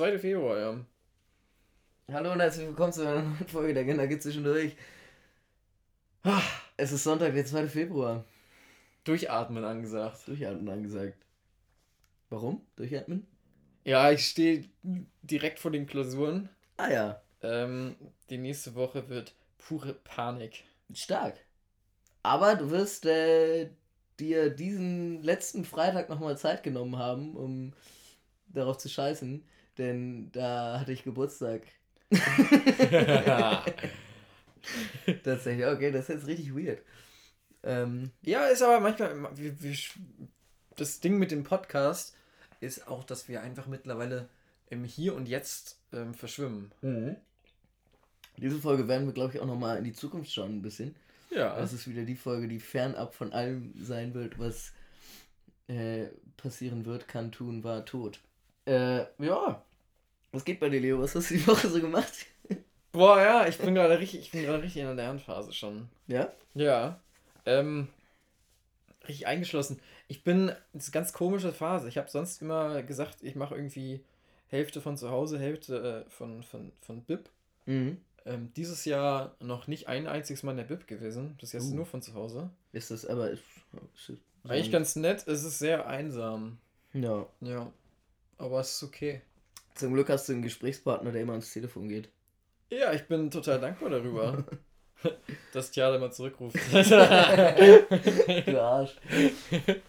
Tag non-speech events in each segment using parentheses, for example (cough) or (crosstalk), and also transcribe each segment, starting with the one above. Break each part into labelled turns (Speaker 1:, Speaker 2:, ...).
Speaker 1: 2. Februar, ja.
Speaker 2: Hallo und herzlich willkommen zu einer neuen Folge der Agenda geht zwischendurch. Ah, Es ist Sonntag, der 2. Februar.
Speaker 1: Durchatmen angesagt.
Speaker 2: Durchatmen angesagt. Warum? Durchatmen?
Speaker 1: Ja, ich stehe direkt vor den Klausuren.
Speaker 2: Ah ja,
Speaker 1: Ähm, die nächste Woche wird pure Panik.
Speaker 2: stark. Aber du wirst äh, dir diesen letzten Freitag nochmal Zeit genommen haben, um darauf zu scheißen. Denn da hatte ich Geburtstag. (laughs) Tatsächlich, okay, das ist jetzt richtig weird. Ähm,
Speaker 1: Ja, ist aber manchmal. Wir, wir, das Ding mit dem Podcast ist auch, dass wir einfach mittlerweile im Hier und Jetzt ähm, verschwimmen.
Speaker 2: Diese Folge werden wir, glaube ich, auch nochmal in die Zukunft schauen ein bisschen.
Speaker 1: Ja.
Speaker 2: Das ist wieder die Folge, die fernab von allem sein wird, was äh, passieren wird, kann, tun, war, tot. Äh, ja. Was geht bei dir, Leo? Was hast du die Woche so gemacht? (laughs)
Speaker 1: Boah, ja, ich bin gerade richtig, ich bin gerade richtig in der Lernphase schon.
Speaker 2: Ja?
Speaker 1: Ja. Ähm, richtig eingeschlossen. Ich bin, das ist eine ganz komische Phase. Ich habe sonst immer gesagt, ich mache irgendwie Hälfte von zu Hause, Hälfte äh, von, von, von BIP.
Speaker 2: Mhm.
Speaker 1: Ähm, dieses Jahr noch nicht ein einziges Mal in der BIP gewesen. Das Jahr ist
Speaker 2: Uh.
Speaker 1: nur von zu Hause.
Speaker 2: Ist das aber. Ist, ist,
Speaker 1: Eigentlich ganz nett, es ist sehr einsam.
Speaker 2: Ja.
Speaker 1: Ja. Aber es ist okay.
Speaker 2: Zum Glück hast du einen Gesprächspartner, der immer ans Telefon geht.
Speaker 1: Ja, ich bin total dankbar darüber, (laughs) dass Tjada mal zurückruft. (laughs)
Speaker 2: du Arsch.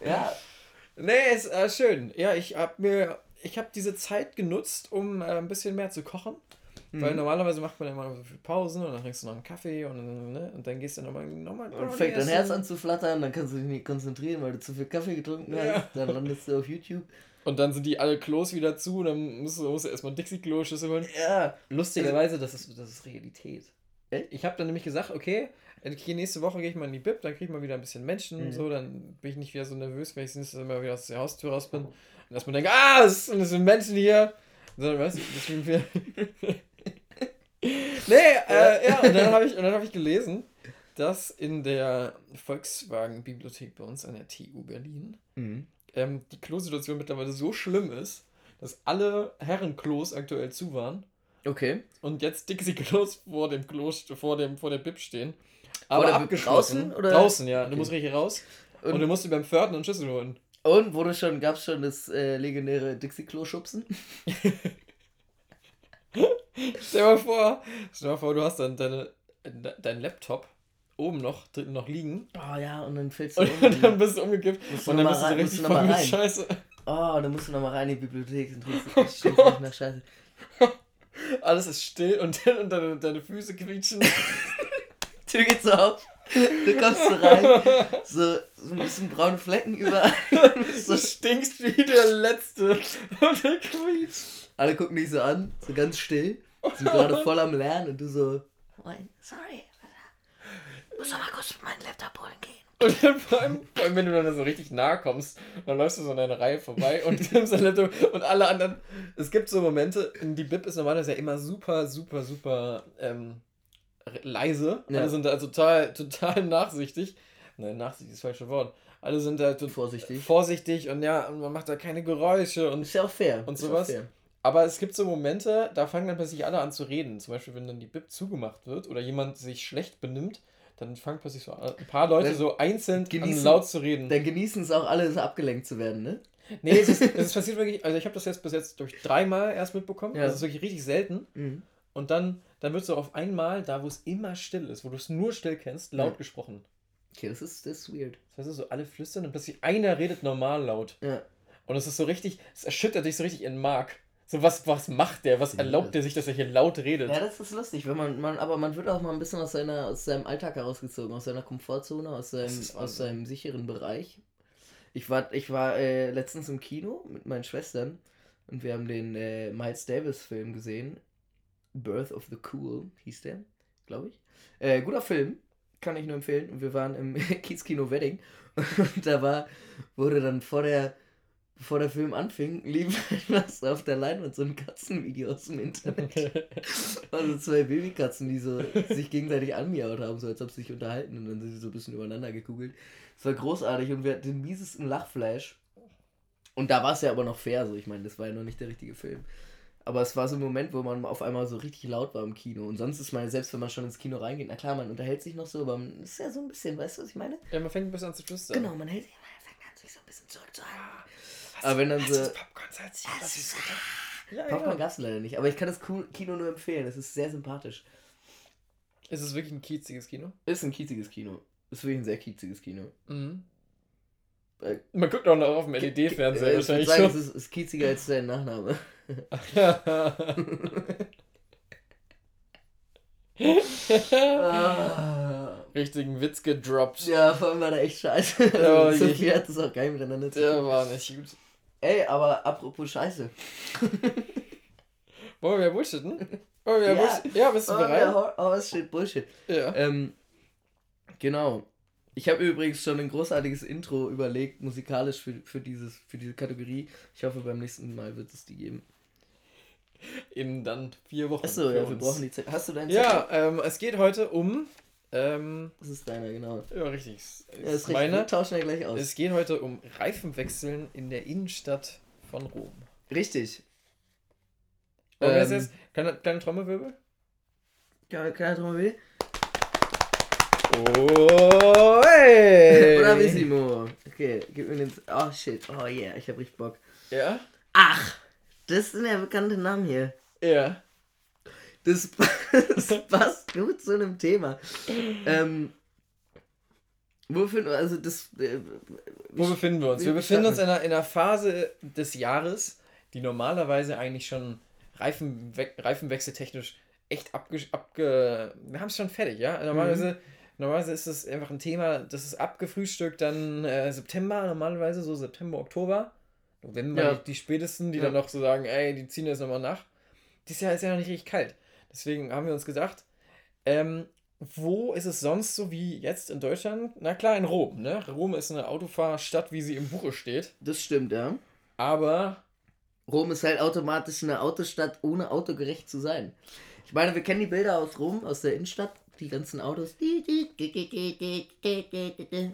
Speaker 2: Ja.
Speaker 1: Nee, ist äh, schön. Ja, ich habe mir, ich habe diese Zeit genutzt, um äh, ein bisschen mehr zu kochen. Weil
Speaker 2: Mhm.
Speaker 1: normalerweise macht man ja immer so viel Pausen und dann trinkst du noch einen Kaffee und, ne, und dann gehst du nochmal nochmal
Speaker 2: Und fängt dein Herz an zu flattern, dann kannst du dich nicht konzentrieren, weil du zu viel Kaffee getrunken hast.
Speaker 1: Ja.
Speaker 2: Dann landest du auf YouTube.
Speaker 1: Und dann sind die alle Klos wieder zu und dann musst du, musst du erstmal Dixie-Klo-Schüssel holen.
Speaker 2: Ja.
Speaker 1: Lustigerweise, das ist, das ist Realität. Ich habe dann nämlich gesagt, okay, nächste Woche gehe ich mal in die Bib, dann kriege ich mal wieder ein bisschen Menschen,
Speaker 2: Mhm.
Speaker 1: so, dann bin ich nicht wieder so nervös, wenn ich das nächste Mal wieder aus der Haustür raus bin. Und dass man denkt, ah, es sind, es sind Menschen hier. Sondern, weißt du, deswegen wir. (laughs) nee, äh, ja, und dann habe ich, und dann hab ich gelesen, dass in der Volkswagen-Bibliothek bei uns an der TU Berlin
Speaker 2: Mhm.
Speaker 1: Ähm, die Klosituation mittlerweile so schlimm ist, dass alle Herrenklos aktuell zu waren
Speaker 2: Okay.
Speaker 1: und jetzt Dixie-Klos vor dem Klo, vor dem, vor der Bib stehen.
Speaker 2: Vor
Speaker 1: Aber
Speaker 2: Bib
Speaker 1: abgeschlossen.
Speaker 2: draußen, oder?
Speaker 1: Draußen, ja. Du
Speaker 2: Okay.
Speaker 1: musst richtig raus. Und,
Speaker 2: Und,
Speaker 1: du musst dir beim Pförtner einen Schlüssel holen.
Speaker 2: und wurde schon, gab es schon das äh, legendäre Dixie-Klo-Schubsen? (laughs)
Speaker 1: Stell dir mal vor, stell dir mal vor, du hast dann deine, de- dein Laptop oben noch, drin noch liegen.
Speaker 2: Oh ja, und dann fällst du
Speaker 1: Und,
Speaker 2: um. (laughs)
Speaker 1: dann bist du umgekippt.
Speaker 2: Musst
Speaker 1: Und dann bist du so richtig
Speaker 2: musst du noch
Speaker 1: voll mit
Speaker 2: rein.
Speaker 1: Scheiße.
Speaker 2: Oh, dann musst du nochmal rein in die Bibliothek und trinkst,
Speaker 1: Oh Gott.
Speaker 2: nach Scheiße.
Speaker 1: Alles ist still und, und deine, deine Füße quietschen. (laughs)
Speaker 2: Tür geht so auf. Du kommst so rein. (laughs) So, so ein bisschen braune Flecken überall.
Speaker 1: Du stinkst wie der Letzte. Und der quietscht.
Speaker 2: Alle gucken dich so an, so ganz still. Sind gerade voll am Lernen und du so. Sorry. Ich muss mal kurz meinen Laptop holen gehen. (laughs)
Speaker 1: Und dann vor allem, vor allem, wenn du dann so richtig nahe kommst, dann läufst du so an deiner Reihe vorbei und (laughs) nimmst dein Laptop und alle anderen. Es gibt so Momente, die Bib ist normalerweise ja immer super, super, super ähm, leise.
Speaker 2: Ja.
Speaker 1: Alle sind da total, total nachsichtig. Nein, nachsichtig ist das falsche Wort. Alle sind da
Speaker 2: Vorsichtig.
Speaker 1: vorsichtig und ja, und man macht da keine Geräusche und
Speaker 2: Ist ja auch fair.
Speaker 1: Und sowas?
Speaker 2: fair.
Speaker 1: aber es gibt so Momente, da fangen dann plötzlich alle an zu reden. Zum Beispiel, wenn dann die Bib zugemacht wird oder jemand sich schlecht benimmt, dann fangen plötzlich so ein paar Leute
Speaker 2: Dann
Speaker 1: so einzeln an
Speaker 2: genießen-
Speaker 1: laut zu reden.
Speaker 2: Dann genießen es auch alle, so abgelenkt zu werden, ne?
Speaker 1: Nee, es ist, (laughs) es ist passiert wirklich, also ich habe das jetzt bis jetzt durch dreimal erst mitbekommen.
Speaker 2: Ja.
Speaker 1: Also es ist wirklich richtig selten.
Speaker 2: Mhm.
Speaker 1: Und dann, dann wird so auf einmal, da wo es immer still ist, wo du es nur still kennst, laut
Speaker 2: Ja.
Speaker 1: gesprochen.
Speaker 2: Okay, das ist, das ist weird.
Speaker 1: Das heißt so, alle flüstern und plötzlich einer redet normal laut.
Speaker 2: Ja.
Speaker 1: Und es ist so richtig, es erschüttert dich so richtig in Mark. So, was, was macht der? Was erlaubt der sich, dass er hier laut redet?
Speaker 2: Ja, das ist lustig, wenn man, man, aber man wird auch mal ein bisschen aus, seiner, aus seinem Alltag herausgezogen, aus seiner Komfortzone, aus seinem, aus seinem sicheren Bereich. Ich war, ich war äh, letztens im Kino mit meinen Schwestern und wir haben den äh, Miles Davis Film gesehen. Birth of the Cool hieß der, glaube ich. Äh, guter Film, kann ich nur empfehlen. Und wir waren im (laughs) Kiezkino Wedding (laughs) und da war, wurde dann vor der, bevor der Film anfing, lief (laughs) was auf der Leinwand, so ein Katzenvideo aus dem Internet. (laughs) Also zwei Babykatzen, die so sich gegenseitig anmiaut haben, so als ob sie sich unterhalten und dann sind sie so ein bisschen übereinander gekugelt. Es war großartig und wir hatten den miesesten Lachflash. Und da war es ja aber noch fair, so ich meine, das war ja noch nicht der richtige Film. Aber es war so ein Moment, wo man auf einmal so richtig laut war im Kino. Und sonst ist man, selbst wenn man schon ins Kino reingeht, na klar, man unterhält sich noch so, aber man ist ja so ein bisschen, weißt du, was ich meine?
Speaker 1: Ja, man fängt ein bisschen an zu flüstern.
Speaker 2: Genau, man hält sich, man fängt an, sich so ein bisschen zurückzuhalten. Aber wenn dann so.
Speaker 1: Das Popcorn-Salz. Das ist
Speaker 2: Ja, Popcorn gab es leider nicht. Aber ich kann das Kino nur empfehlen. Es ist sehr sympathisch.
Speaker 1: Ist es wirklich ein kieziges Kino?
Speaker 2: Ist ein kieziges Kino. Ist wirklich ein sehr kieziges Kino.
Speaker 1: Mhm.
Speaker 2: Äh,
Speaker 1: Man guckt auch noch auf dem LED-Fernseher
Speaker 2: Äh,
Speaker 1: wahrscheinlich
Speaker 2: sagen,
Speaker 1: schon.
Speaker 2: es ist, ist kieziger als dein Nachname. Ah. (laughs)
Speaker 1: Richtigen Witz gedroppt.
Speaker 2: ja, vor allem war der echt scheiße.
Speaker 1: Ja, (laughs)
Speaker 2: so
Speaker 1: je-
Speaker 2: viel hat das auch nicht miteinander zu tun.
Speaker 1: Der war nicht gut.
Speaker 2: Ey, aber apropos Scheiße. (laughs)
Speaker 1: Wollen wir bullshitten? Wollen wir
Speaker 2: Ja.
Speaker 1: bullshitten? Ja, bist du
Speaker 2: Oh,
Speaker 1: bereit?
Speaker 2: ja, oh, steht Bullshit.
Speaker 1: Ja.
Speaker 2: Ähm, genau. Ich habe übrigens schon ein großartiges Intro überlegt, musikalisch für, für, dieses, für diese Kategorie. Ich hoffe, beim nächsten Mal wird es die geben.
Speaker 1: In dann vier Wochen.
Speaker 2: Achso, ja, wir brauchen die Zeit. Hast du deinen
Speaker 1: Ja, ähm, es geht heute um. Ähm,
Speaker 2: Das ist deiner, genau.
Speaker 1: ja, richtig. Es
Speaker 2: Ja, ist
Speaker 1: ist
Speaker 2: richtig.
Speaker 1: meine.
Speaker 2: Wir tauschen ja gleich aus.
Speaker 1: Es geht heute um Reifenwechseln in der Innenstadt von Rom.
Speaker 2: richtig.
Speaker 1: Wollen wir das
Speaker 2: Ähm,
Speaker 1: jetzt? Kleine, kleine Trommelwirbel?
Speaker 2: Keine, keine Trommel.
Speaker 1: Oh, hey!
Speaker 2: Bravissimo. Okay, gib mir den. Oh shit. Oh yeah, ich hab richtig Bock.
Speaker 1: Ja?
Speaker 2: Ach, das sind ja bekannte Namen hier.
Speaker 1: Ja.
Speaker 2: Das, (laughs) das (laughs) passt gut zu einem Thema. Ähm, wofür, also das. Äh,
Speaker 1: Wo befinden wir uns? Wir befinden uns in einer, in einer Phase des Jahres, die normalerweise eigentlich schon Reifenwe reifenwechseltechnisch echt abge... abge wir haben es schon fertig, ja? Normalerweise, normalerweise ist es einfach ein Thema, das ist abgefrühstückt dann äh, September, normalerweise so September, Oktober. November,
Speaker 2: Ja.
Speaker 1: die, die spätesten, die
Speaker 2: Ja.
Speaker 1: dann noch so sagen, ey, die ziehen jetzt nochmal nach. Dieses Jahr ist ja noch nicht richtig kalt. Deswegen haben wir uns gesagt, ähm, wo ist es sonst so wie jetzt in Deutschland? Na klar, in Rom, ne? Rom ist eine Autofahrstadt, wie sie im Buche steht.
Speaker 2: Das stimmt, ja.
Speaker 1: Aber
Speaker 2: Rom ist halt automatisch eine Autostadt, ohne autogerecht zu sein. Ich meine, wir kennen die Bilder aus Rom, aus der Innenstadt. Die ganzen Autos.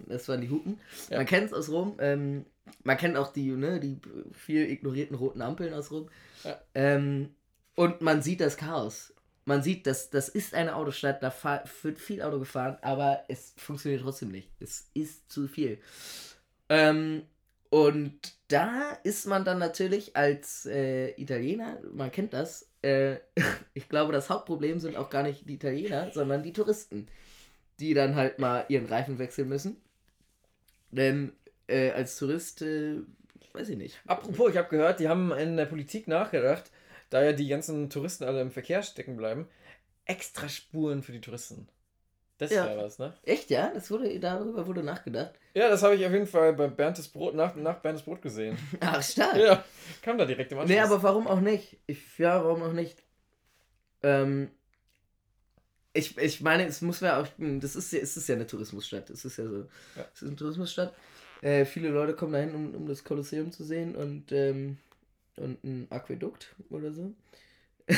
Speaker 2: Das waren die Hupen.
Speaker 1: Ja.
Speaker 2: Man kennt es aus Rom. Ähm, man kennt auch die, ne, die viel ignorierten roten Ampeln aus Rom.
Speaker 1: Ja.
Speaker 2: Ähm, und man sieht das Chaos. Man sieht, dass das ist eine Autostadt, da wird viel Auto gefahren, aber es funktioniert trotzdem nicht. Es ist zu viel. Ähm, und da ist man dann natürlich als äh, Italiener, man kennt das, äh, (laughs) ich glaube, das Hauptproblem sind auch gar nicht die Italiener, sondern die Touristen, die dann halt mal ihren Reifen wechseln müssen. Denn äh, als Tourist, äh, weiß ich nicht.
Speaker 1: apropos, ich habe gehört, die haben in der Politik nachgedacht, da ja die ganzen Touristen alle im Verkehr stecken bleiben, extra Spuren für die Touristen. Das
Speaker 2: Ja.
Speaker 1: wäre was, ne?
Speaker 2: Echt, ja? Das wurde, darüber wurde nachgedacht.
Speaker 1: Ja, das habe ich auf jeden Fall bei Berntes Brot, nach, nach Berntes Brot gesehen. (laughs)
Speaker 2: Ach, stark.
Speaker 1: Ja, kam da direkt im Anschluss.
Speaker 2: Nee, aber warum auch nicht? Ich, ja, warum auch nicht? Ähm, ich, ich meine, es muss ja auch, hm, das ist es ist ja eine Tourismusstadt. Es ist ja so,
Speaker 1: Ja.
Speaker 2: es ist eine Tourismusstadt. Äh, viele Leute kommen dahin, um, um das Kolosseum zu sehen und, ähm, und ein Aquädukt oder so. (laughs)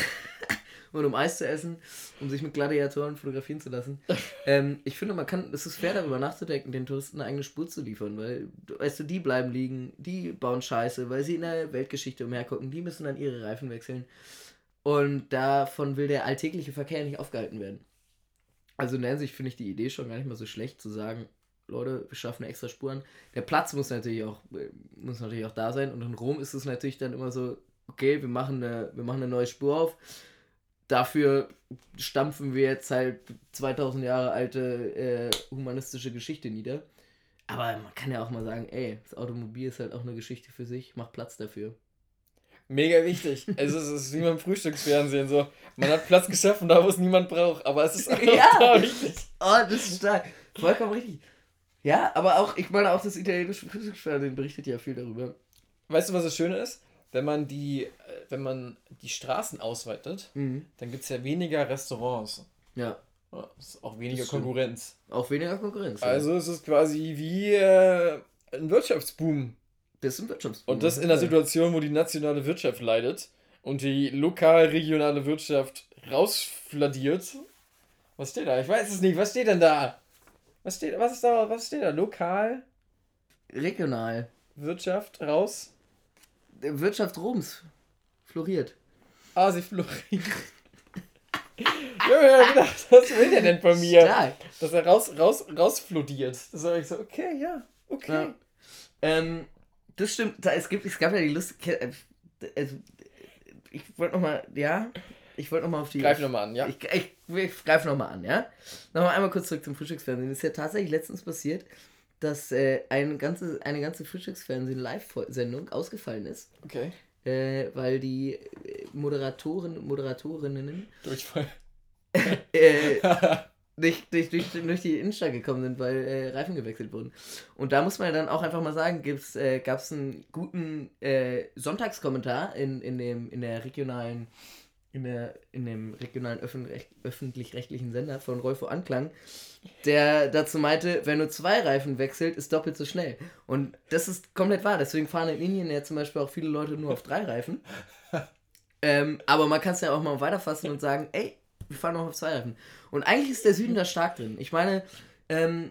Speaker 2: und um Eis zu essen, um sich mit Gladiatoren fotografieren zu lassen. (laughs) ähm, ich finde, man kann, es ist fair darüber nachzudenken, den Touristen eine eigene Spur zu liefern, weil, weißt du, die bleiben liegen, die bauen Scheiße, weil sie in der Weltgeschichte umhergucken, die müssen dann ihre Reifen wechseln. Und davon will der alltägliche Verkehr nicht aufgehalten werden. Also in der Hinsicht finde ich die Idee schon gar nicht mal so schlecht zu sagen, Leute, wir schaffen extra Spuren. Der Platz muss natürlich auch, muss natürlich auch da sein. Und in Rom ist es natürlich dann immer so, okay, wir machen eine, wir machen eine neue Spur auf. Dafür stampfen wir jetzt halt 2000 Jahre alte äh, humanistische Geschichte nieder. Aber man kann ja auch mal sagen, ey, das Automobil ist halt auch eine Geschichte für sich, mach Platz dafür.
Speaker 1: Mega wichtig. Also es ist wie beim Frühstücksfernsehen so. Man hat Platz geschaffen, da wo es niemand braucht, aber es ist (laughs) auch
Speaker 2: Ja.
Speaker 1: da wichtig.
Speaker 2: Oh, das ist stark. Vollkommen richtig. Ja, aber auch, ich meine, auch das italienische Frühstücksfernsehen berichtet ja viel darüber.
Speaker 1: Weißt du, was das Schöne ist? Wenn man die, äh, wenn man die Straßen ausweitet,
Speaker 2: Mhm.
Speaker 1: dann gibt es ja weniger Restaurants.
Speaker 2: Ja,
Speaker 1: ist auch weniger. Konkurrenz.
Speaker 2: auch weniger Konkurrenz. ja.
Speaker 1: Also es ist quasi wie äh, ein Wirtschaftsboom.
Speaker 2: das ist ein Wirtschaftsboom.
Speaker 1: Und das in einer Situation, wo die nationale Wirtschaft leidet und die lokal-regionale Wirtschaft rausfladiert. Was steht da? Ich weiß es nicht. Was steht denn da? Was steht, was ist da? Was steht da? Lokal,
Speaker 2: Regional.
Speaker 1: Wirtschaft raus.
Speaker 2: Wirtschaft Roms floriert.
Speaker 1: Asifluorid. Junge, gedacht, was will der denn von mir?
Speaker 2: Stark.
Speaker 1: Dass er raus, raus, rausflodiert. Das war ich so, okay, ja, okay.
Speaker 2: Ja. Ähm, das stimmt. Da, es, gibt, es gab ja die Lust. äh, Also, ich wollte nochmal, ja, ich wollte nochmal auf die.
Speaker 1: Greif nochmal an, ja?
Speaker 2: Ich, ich, ich greife nochmal an, ja? Nochmal einmal kurz zurück zum Frühstücksfernsehen. Es ist ja tatsächlich letztens passiert, dass äh, eine ganze, eine ganze Frühstücksfernsehen-Live-Sendung ausgefallen ist,
Speaker 1: Okay.
Speaker 2: äh, weil die äh, Moderatoren, Moderatorinnen
Speaker 1: Durchfall. (laughs)
Speaker 2: äh, nicht durch, durch die Innenstadt gekommen sind, weil äh, Reifen gewechselt wurden. Und da muss man ja dann auch einfach mal sagen, gibt's, äh, gab es einen guten äh, Sonntagskommentar in, in, dem, in der regionalen, in, der, in dem regionalen öffentlich- öffentlich-rechtlichen Sender von Rolfo Anklang, der dazu meinte, wenn nur zwei Reifen wechselt, ist doppelt so schnell. Und das ist komplett wahr. Deswegen fahren in Indien ja zum Beispiel auch viele Leute nur auf drei Reifen. (laughs) ähm, aber man kann es ja auch mal weiterfassen und sagen, ey, wir fahren noch auf zwei Reifen. Und eigentlich ist der Süden da stark drin. Ich meine, ähm,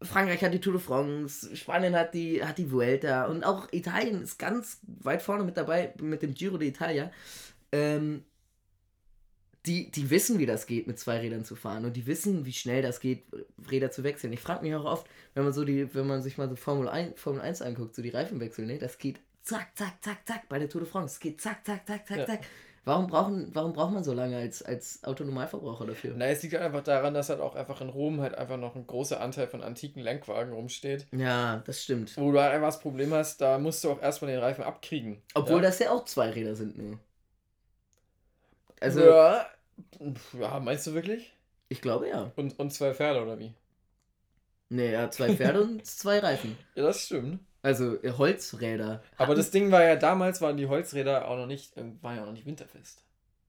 Speaker 2: Frankreich hat die Tour de France, Spanien hat die, hat die Vuelta und auch Italien ist ganz weit vorne mit dabei mit dem Giro d'Italia. Ähm, die, die wissen, wie das geht, mit zwei Rädern zu fahren und die wissen, wie schnell das geht, Räder zu wechseln. Ich frage mich auch oft, wenn man so die, wenn man sich mal so Formel 1, Formel 1 anguckt, so die Reifenwechsel, ne, das geht zack, zack, zack, zack bei der Tour de France. Es geht zack, zack, zack, zack,
Speaker 1: Ja.
Speaker 2: zack. Warum, brauchen, warum braucht man so lange als, als Autonormalverbraucher dafür?
Speaker 1: Na, es liegt halt einfach daran, dass halt auch einfach in Rom halt einfach noch ein großer Anteil von antiken Lenkwagen rumsteht.
Speaker 2: Ja, das stimmt.
Speaker 1: Wo du halt einfach das Problem hast, da musst du auch erstmal den Reifen abkriegen.
Speaker 2: Obwohl
Speaker 1: ja?
Speaker 2: das ja auch zwei Räder sind nur. Also,
Speaker 1: Ja. ja, meinst du wirklich?
Speaker 2: ich glaube ja.
Speaker 1: Und, und zwei Pferde oder wie?
Speaker 2: Nee, hat zwei (laughs) Pferde und zwei Reifen.
Speaker 1: Ja, das stimmt.
Speaker 2: Also äh, Holzräder.
Speaker 1: Aber das Ding war ja damals, waren die Holzräder auch noch nicht, äh, waren ja auch noch nicht winterfest.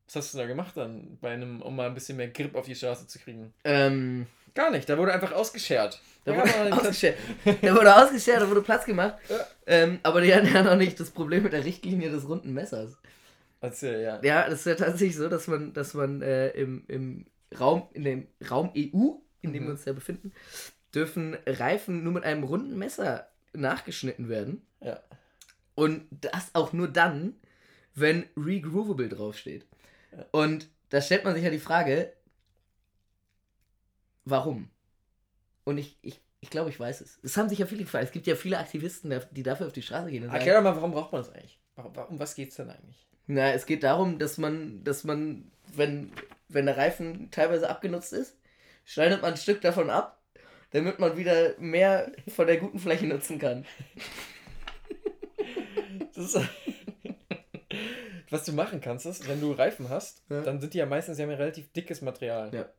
Speaker 1: Was hast du da gemacht dann, bei einem, um mal ein bisschen mehr Grip auf die Straße zu kriegen?
Speaker 2: Ähm,
Speaker 1: Gar nicht, da wurde einfach ausgeschert.
Speaker 2: da
Speaker 1: Ja,
Speaker 2: wurde (laughs) ausgeschert. Da wurde ausgeschert, da wurde Platz gemacht.
Speaker 1: Ja.
Speaker 2: Ähm, aber die hatten ja noch nicht das Problem mit der Richtlinie des runden Messers.
Speaker 1: Erzähl, ja.
Speaker 2: Ja, das ist ja tatsächlich so, dass man, dass man äh, im, im Raum, in dem Raum EU, in dem
Speaker 1: Mhm.
Speaker 2: wir uns ja befinden, dürfen Reifen nur mit einem runden Messer nachgeschnitten werden.
Speaker 1: Ja.
Speaker 2: Und das auch nur dann, wenn Regroovable draufsteht.
Speaker 1: Ja.
Speaker 2: Und da stellt man sich ja die Frage, warum? Und ich, ich, ich glaube, ich weiß es. Es haben sich ja viele gefragt. Es gibt ja viele Aktivisten, die dafür auf die Straße gehen und sagen,
Speaker 1: Erklär doch mal, warum braucht man das eigentlich? Warum was geht's denn eigentlich?
Speaker 2: Na, es geht darum, dass man, dass man, wenn, wenn der Reifen teilweise abgenutzt ist, schneidet man ein Stück davon ab, damit man wieder mehr von der guten Fläche nutzen kann. (laughs)
Speaker 1: Ist, was du machen kannst, ist, wenn du Reifen hast,
Speaker 2: Ja.
Speaker 1: dann sind die ja meistens ja ein relativ dickes Material.
Speaker 2: Ja.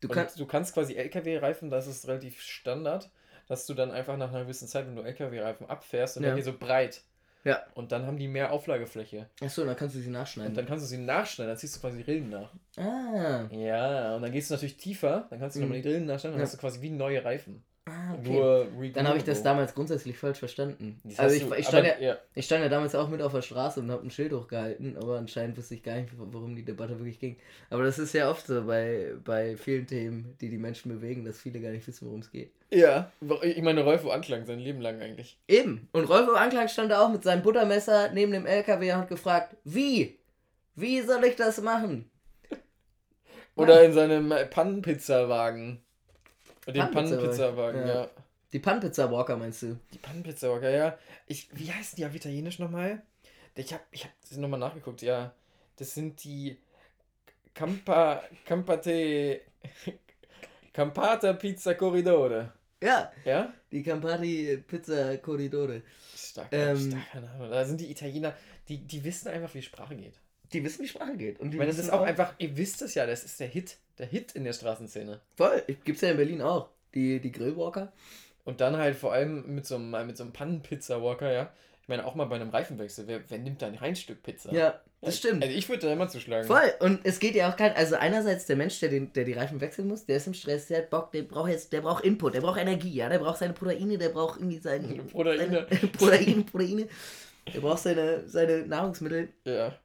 Speaker 2: Du kannst,
Speaker 1: du kannst quasi LKW-Reifen, das ist relativ Standard, dass du dann einfach nach einer gewissen Zeit, wenn du LKW-Reifen abfährst, und
Speaker 2: Ja.
Speaker 1: dann die so breit.
Speaker 2: Ja.
Speaker 1: Und dann haben die mehr Auflagefläche.
Speaker 2: achso, dann kannst du sie
Speaker 1: Und
Speaker 2: nachschneiden.
Speaker 1: dann kannst du sie nachschneiden, dann ziehst du quasi die Rillen nach.
Speaker 2: ah,
Speaker 1: Ja, und dann gehst du natürlich tiefer, dann kannst du
Speaker 2: Mhm.
Speaker 1: nochmal die Rillen nachschneiden, dann
Speaker 2: Ja.
Speaker 1: hast du quasi wie neue Reifen.
Speaker 2: Ah okay.
Speaker 1: Nur
Speaker 2: Dann habe ich das damals grundsätzlich falsch verstanden.
Speaker 1: Das
Speaker 2: Also ich, ich, stand
Speaker 1: aber-
Speaker 2: ja, ich stand ja damals auch mit auf der Straße und habe ein Schild hochgehalten, aber anscheinend wusste ich gar nicht, worum die Debatte wirklich ging. Aber das ist ja oft so bei, bei vielen Themen, die die Menschen bewegen, dass viele gar nicht wissen, worum es geht.
Speaker 1: Ja, ich meine, Rolfo Anklang sein Leben lang eigentlich.
Speaker 2: Eben. Und Rolf Anklang stand da auch mit seinem Buttermesser neben dem LKW und hat gefragt, wie? Wie soll ich das machen?
Speaker 1: Oder in seinem Pannenpizzawagen. Den
Speaker 2: Pannenpizzawagen, ja.
Speaker 1: ja.
Speaker 2: Die Pannpizza Walker meinst du?
Speaker 1: Die Pannenpizzawagen, ja. Ich, wie heißen die auf Italienisch nochmal? Ich hab, ich hab das nochmal nachgeguckt, ja. Das sind die Campa, Campate, (laughs) Campata Pizza Corridore.
Speaker 2: Ja,
Speaker 1: Ja?
Speaker 2: die Campari Pizza Corridore.
Speaker 1: Starker,
Speaker 2: Ähm.
Speaker 1: starker Name. Da sind die Italiener, die, die wissen einfach, wie Sprache geht.
Speaker 2: Die wissen, wie Sprache geht. Und die
Speaker 1: Ich meine, das ist auch einfach, ihr wisst es ja, das ist der Hit. Der Hit in der Straßenszene.
Speaker 2: Voll. Gibt's ja in Berlin auch. Die, die Grillwalker.
Speaker 1: Und dann halt vor allem mit so einem, mit so einem Pannenpizza-Walker, ja. Ich meine, auch mal bei einem Reifenwechsel, wer, wer nimmt da ein Reinstück Pizza?
Speaker 2: Ja, das stimmt.
Speaker 1: Also ich würde da immer zuschlagen.
Speaker 2: Voll. Und es geht ja auch kein. Also einerseits der Mensch, der, den, der die Reifen wechseln muss, der ist im Stress, der hat Bock, der braucht jetzt, der braucht Input, der braucht Energie, ja, der braucht seine Proteine, der braucht irgendwie seine (laughs)
Speaker 1: Proteine.
Speaker 2: Seine, (laughs) Proteine, Proteine. Der braucht seine, seine Nahrungsmittel,
Speaker 1: Ja.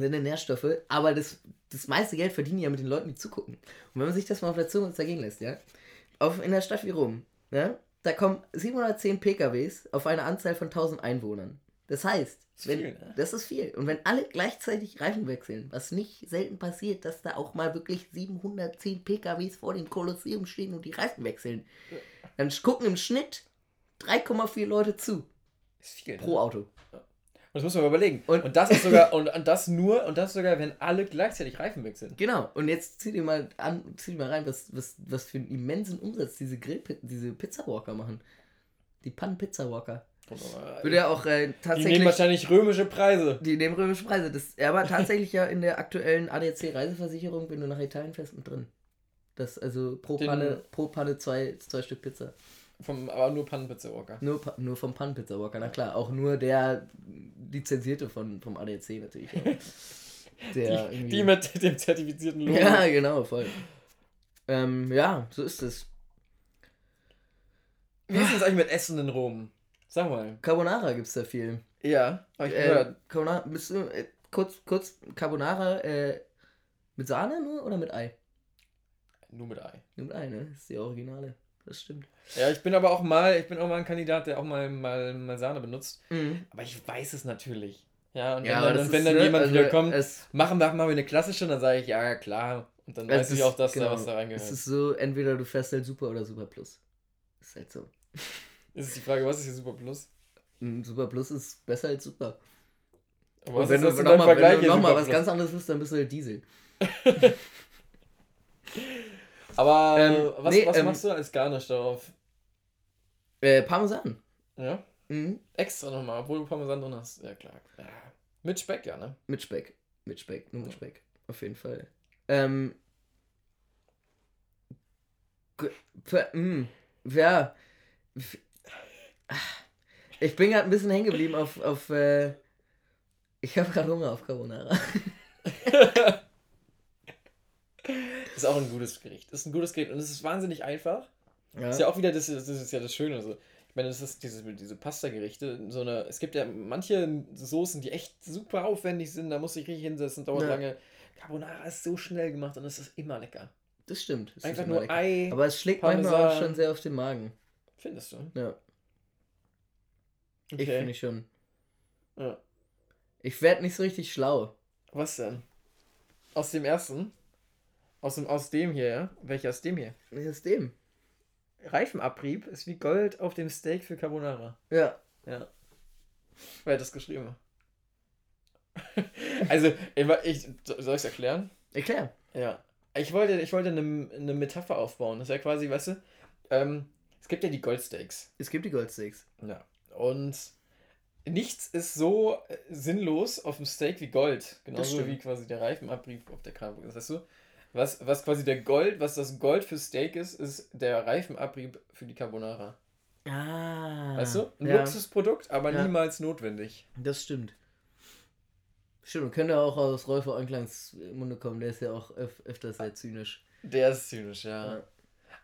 Speaker 2: Seine Nährstoffe, aber das, das meiste Geld verdienen ja mit den Leuten, die zugucken. Und wenn man sich das mal auf der Zunge zergehen lässt, ja, auf, in der Stadt wie Rom, ja, da kommen 710 PKWs auf eine Anzahl von 1000 Einwohnern. Das heißt,
Speaker 1: ist
Speaker 2: wenn,
Speaker 1: viel, ne?
Speaker 2: das ist viel. Und wenn alle gleichzeitig Reifen wechseln, was nicht selten passiert, dass da auch mal wirklich 710 PKWs vor dem Kolosseum stehen und die Reifen wechseln, dann gucken im Schnitt 3,4 Leute zu
Speaker 1: Ist viel. Ne?
Speaker 2: pro Auto.
Speaker 1: Das muss man mal überlegen.
Speaker 2: Und-
Speaker 1: Und, das ist sogar, (laughs) und, und das nur, und das sogar, wenn alle gleichzeitig Reifen wechseln.
Speaker 2: Genau, und jetzt zieh dir mal an, zieh dir mal rein, was, was, was für einen immensen Umsatz diese Grill, diese Pizza Walker machen. Die Pan Pizza Walker. Würde ja auch äh,
Speaker 1: Die
Speaker 2: tatsächlich.
Speaker 1: nehmen wahrscheinlich römische Preise.
Speaker 2: Die nehmen römische Preise. Das aber tatsächlich ja in der aktuellen ADAC-Reiseversicherung, wenn du nach Italien fährst, mit drin. Das also pro
Speaker 1: Den-
Speaker 2: Panne, pro Panne zwei, zwei Stück Pizza.
Speaker 1: Vom, aber nur Pannenpizza Walker.
Speaker 2: Nur, nur vom Pan Pizza Walker, na klar. Auch nur der lizenzierte von, vom ADAC natürlich. (laughs) Der
Speaker 1: Die, die mit dem zertifizierten Logo.
Speaker 2: Ja, genau, voll. Ähm, ja, so ist es.
Speaker 1: Wie ist es eigentlich mit Essen in Rom? Sag mal.
Speaker 2: Carbonara gibt's da viel.
Speaker 1: Ja, hab ich
Speaker 2: Äh,
Speaker 1: gehört.
Speaker 2: Carbonara, bist du, äh, kurz, kurz, Carbonara, äh, mit Sahne nur oder mit Ei?
Speaker 1: Nur mit Ei.
Speaker 2: Nur mit Ei, ne? Das ist die Originale. Das stimmt.
Speaker 1: Ja, ich bin aber auch mal, ich bin auch mal ein Kandidat, der auch mal, mal, mal Sahne benutzt.
Speaker 2: Mhm.
Speaker 1: Aber ich weiß es natürlich. Ja, und
Speaker 2: Ja,
Speaker 1: wenn, dann,
Speaker 2: das
Speaker 1: wenn dann
Speaker 2: ne,
Speaker 1: jemand
Speaker 2: also
Speaker 1: wieder kommt,
Speaker 2: Es,
Speaker 1: machen wir mal eine klassische, dann sage ich, ja, klar. Und dann weiß ich auch, dass
Speaker 2: genau,
Speaker 1: da was da reingehört.
Speaker 2: Es ist so, entweder du fährst halt Super oder Super Plus. Ist halt so. (laughs)
Speaker 1: Ist die Frage, was ist hier Super Plus?
Speaker 2: Ein Super Plus ist besser als Super.
Speaker 1: Aber
Speaker 2: Und
Speaker 1: was
Speaker 2: wenn du
Speaker 1: das
Speaker 2: nochmal noch mal
Speaker 1: Super
Speaker 2: was
Speaker 1: Plus?
Speaker 2: ganz anderes bist, dann bist du halt Diesel. (laughs) (laughs)
Speaker 1: Aber
Speaker 2: Ähm,
Speaker 1: was,
Speaker 2: nee,
Speaker 1: was
Speaker 2: ähm,
Speaker 1: machst du als Garnisch darauf?
Speaker 2: Äh, Parmesan.
Speaker 1: Ja?
Speaker 2: Mhm.
Speaker 1: Extra nochmal, obwohl du Parmesan drin hast. Ja, klar. Ja. Mit Speck, ja, ne?
Speaker 2: Mit Speck. Mit Speck, nur mit Speck. Auf jeden Fall. Ähm. Mm, Ja. Ah. Ich bin gerade ein bisschen hängen geblieben auf. auf äh, ich habe gerade Hunger auf Carbonara. (laughs) (laughs)
Speaker 1: Ist auch ein gutes Gericht. Ist ein gutes Gericht und es ist wahnsinnig einfach.
Speaker 2: Ja.
Speaker 1: Ist ja auch wieder, das, das ist ja das Schöne. So. Ich meine, das ist diese, diese Pasta-Gerichte. So eine, es gibt ja manche Soßen, die echt super aufwendig sind. Da muss ich richtig hinsetzen, dauert
Speaker 2: Ja.
Speaker 1: lange. Carbonara ist so schnell gemacht und es ist immer lecker.
Speaker 2: Das stimmt. Das
Speaker 1: Einfach nur
Speaker 2: lecker.
Speaker 1: Ei.
Speaker 2: Aber es schlägt manchmal auch
Speaker 1: Parmesan.
Speaker 2: schon sehr auf den Magen.
Speaker 1: Findest du?
Speaker 2: Ja, ich
Speaker 1: Okay.
Speaker 2: finde ich schon.
Speaker 1: Ja.
Speaker 2: Ich werde nicht so richtig schlau.
Speaker 1: Was denn? Aus dem ersten? Aus dem, aus dem hier, ja? Welcher aus dem hier?
Speaker 2: Was ist dem?
Speaker 1: Reifenabrieb ist wie Gold auf dem Steak für Carbonara.
Speaker 2: Ja.
Speaker 1: Ja. Wer hat das geschrieben? (laughs) also, ich, soll ich es erklären?
Speaker 2: Erklär.
Speaker 1: Ja. Ich wollte, ich wollte eine, eine Metapher aufbauen. Das ist ja quasi, weißt du, ähm, es gibt ja die Goldsteaks.
Speaker 2: Es gibt die Goldsteaks.
Speaker 1: Ja. Und nichts ist so äh, sinnlos auf dem Steak wie Gold. Genauso wie quasi der Reifenabrieb auf der Krabbe. Das heißt du, was, was quasi der Gold, was das Gold für Steak ist, ist der Reifenabrieb für die Carbonara.
Speaker 2: Ah.
Speaker 1: Weißt du? Ein
Speaker 2: ja,
Speaker 1: Luxusprodukt, aber
Speaker 2: Ja.
Speaker 1: niemals notwendig.
Speaker 2: Das stimmt. Stimmt, und könnte auch aus Rolf Anklangs Munde kommen, der ist ja auch öf öfter sehr zynisch.
Speaker 1: Der ist zynisch, ja.
Speaker 2: Ja.